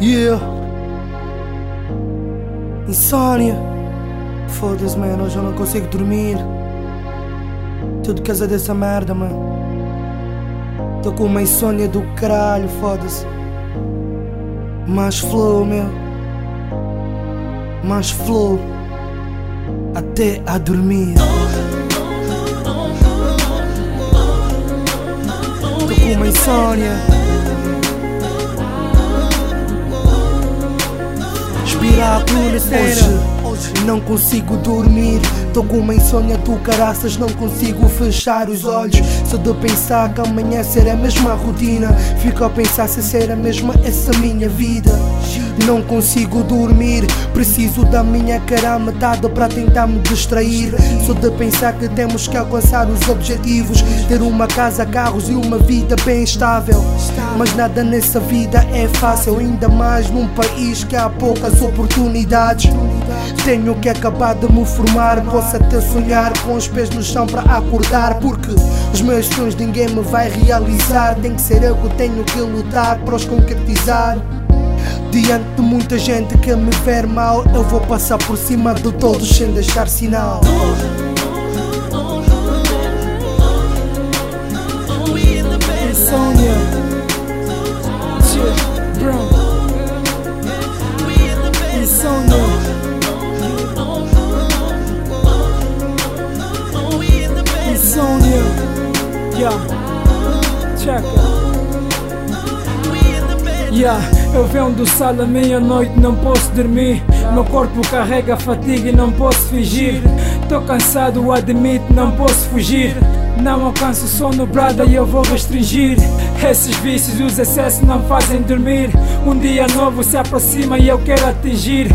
Yeah. Insônia. Foda-se, mano, hoje eu não consigo dormir. Tudo casa dessa merda, mano. Tô com uma insônia do caralho, foda-se. Mais flow, meu. Mais flow. Até a dormir. Tô com uma insônia. Espiral por Hoje não consigo dormir. Tô com uma insônia do caraças Não consigo fechar os olhos. Só de pensar que amanhã será a mesma rotina. Fico a pensar se será mesmo essa minha vida Não consigo dormir Preciso da minha cara metade para tentar me distrair Só de pensar que temos que alcançar os objetivos Ter uma casa, carros e uma vida bem estável Mas nada nessa vida é fácil Ainda mais num país que há poucas oportunidades tenho que acabar de me formar, posso até sonhar com os pés no chão para acordar. Porque os meus sonhos ninguém me vai realizar. Tem que ser eu que tenho que lutar para os concretizar. Diante de muita gente que me ver mal, eu vou passar por cima de todos sem deixar sinal. Insônia. Bro. Insônia. Yeah. Check Yeah, eu venho do sala meia-noite, não posso dormir. Meu corpo carrega fatiga e não posso fingir. Tô cansado, admito, não posso fugir. Não alcanço sono, brada, e eu vou restringir. Esses vícios, os excessos não fazem dormir. Um dia novo se aproxima e eu quero atingir.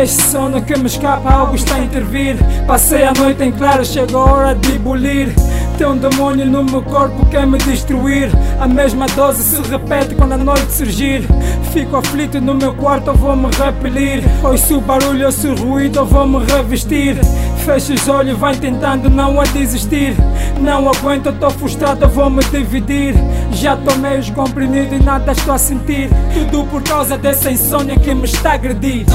Este sono que me escapa, algo está a intervir. Passei a noite em claro, chegou a hora de bulir. Tem um demônio no meu corpo que quer me destruir. A mesma dose se repete quando a noite surgir. Fico aflito no meu quarto, vou me repelir. Ouço barulho, ouço ruído, vou me revestir. Fecho os olhos, vai tentando não a desistir. Não aguento, tô frustrado, vou me dividir. Já tomei os comprimidos e nada estou a sentir. Tudo por causa dessa insônia que me está a agredir.